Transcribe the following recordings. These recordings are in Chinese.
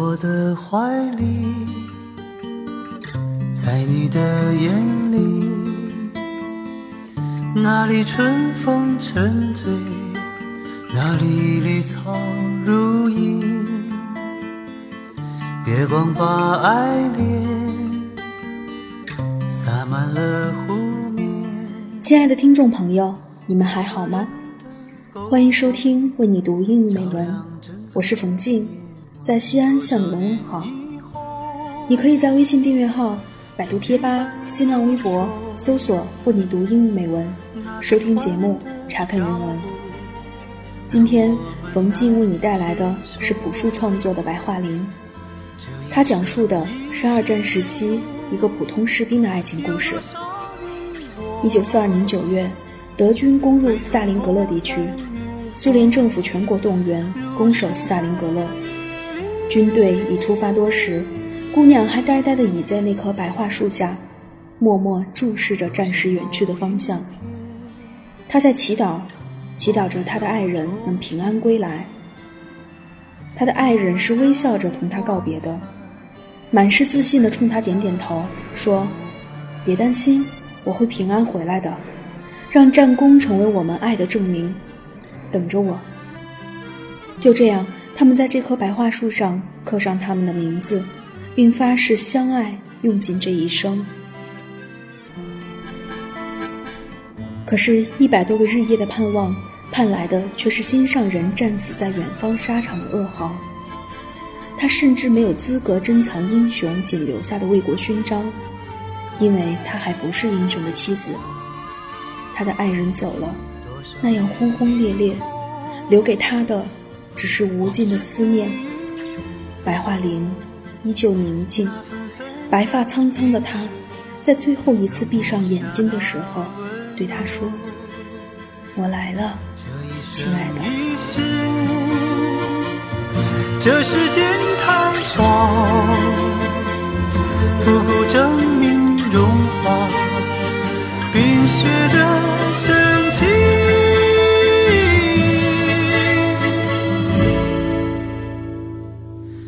我的怀里，在你的眼里，那里春风沉醉，那里绿草如茵，月光把爱恋洒满了湖面。亲爱的听众朋友，你们还好吗？欢迎收听为你读英语美文，我是冯静，在西安向你们问好。你可以在微信订阅号、百度贴吧、新浪微博搜索“为你读英语美文”，收听节目，查看原文。今天，冯静为你带来的是朴树创作的《白桦林》，它讲述的是二战时期一个普通士兵的爱情故事。一九四二年九月，德军攻入斯大林格勒地区。苏联政府全国动员，攻守斯大林格勒。军队已出发多时，姑娘还呆呆地倚在那棵白桦树下，默默注视着战士远去的方向。她在祈祷，祈祷着她的爱人能平安归来。她的爱人是微笑着同她告别的，满是自信地冲她点点头，说：“别担心，我会平安回来的，让战功成为我们爱的证明。”等着我。就这样，他们在这棵白桦树上刻上他们的名字，并发誓相爱，用尽这一生。可是，一百多个日夜的盼望，盼来的却是心上人战死在远方沙场的噩耗。他甚至没有资格珍藏英雄仅留下的为国勋章，因为他还不是英雄的妻子。他的爱人走了。那样轰轰烈烈，留给他的只是无尽的思念。白桦林依旧宁静，白发苍苍的他，在最后一次闭上眼睛的时候，对他说：“我来了，亲爱的。”这世间太少，不够证明融化冰雪的深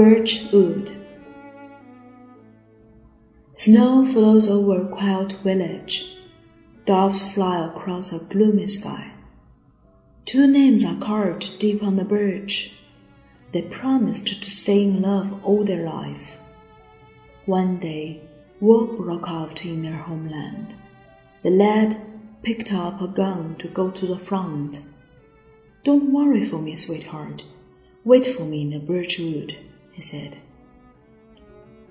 湖。Birchwood. Snow flows over a quiet village. Doves fly across a gloomy sky. Two names are carved deep on the birch. They promised to stay in love all their life. One day, war broke out in their homeland. The lad picked up a gun to go to the front. Don't worry for me, sweetheart. Wait for me in the birch wood he said.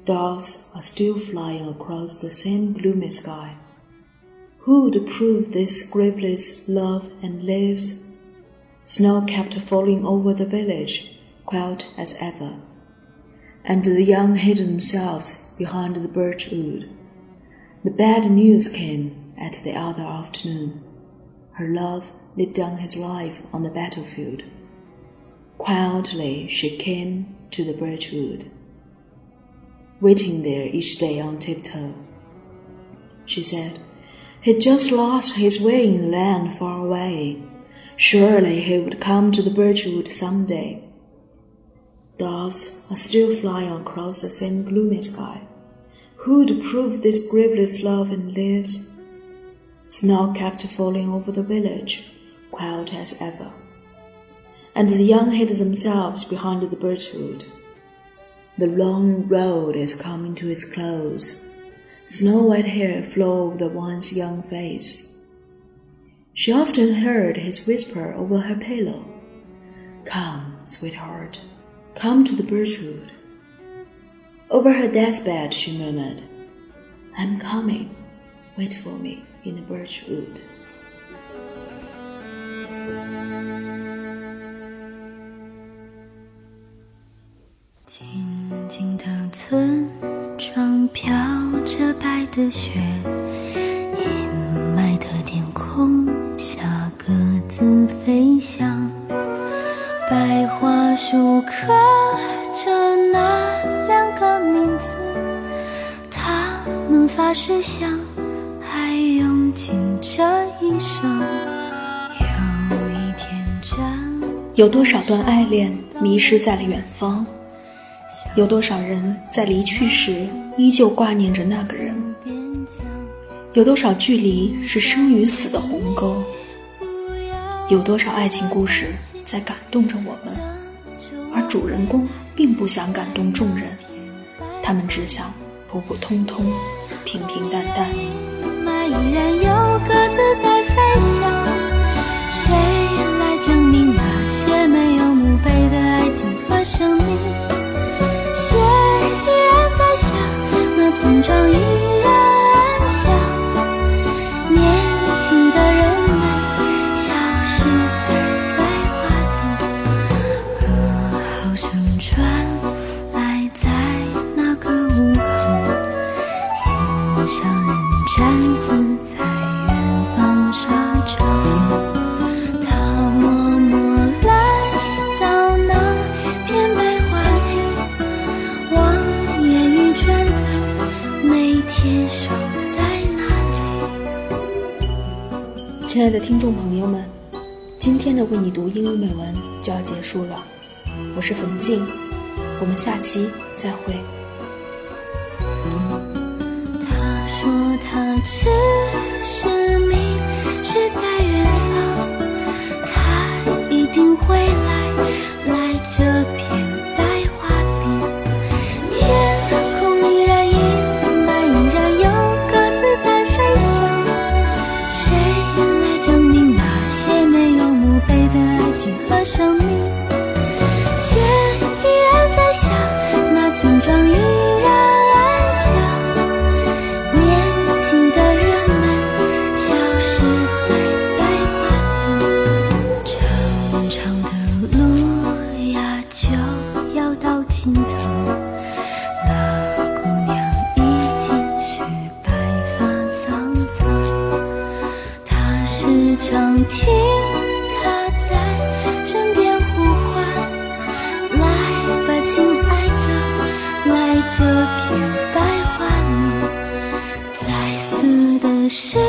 Doves are still flying across the same gloomy sky. Who would prove this graveless love and lives? Snow kept falling over the village, quiet as ever, and the young hid themselves behind the birch wood. The bad news came at the other afternoon. Her love laid down his life on the battlefield. Quietly she came to the birchwood, waiting there each day on tiptoe. She said, He'd just lost his way in land far away. Surely he would come to the birchwood some day. Doves are still flying across the same gloomy sky. Who'd prove this graveless love and lives? Snow kept falling over the village, quiet as ever and the young hid themselves behind the birchwood. The long road is coming to its close. Snow white hair flowed over the once young face. She often heard his whisper over her pillow. Come, sweetheart, come to the birchwood. Over her deathbed, she murmured, I'm coming. Wait for me in the birch 的村庄飘着白的雪，阴霾的天空下鸽子飞翔，白桦树刻着那两个名字，他们发誓相爱，用尽这一生。有一天，真有多少段爱恋迷失在了远方？有多少人在离去时依旧挂念着那个人？有多少距离是生与死的鸿沟？有多少爱情故事在感动着我们，而主人公并不想感动众人，他们只想普普通通、平平淡淡。村爱的听众朋友们，今天的为你读英语美文就要结束了。我是冯静，我们下期再会。他说他只是迷失在远方，他一定会来听他在枕边呼唤，来吧，亲爱的，来这片白桦林。在死的时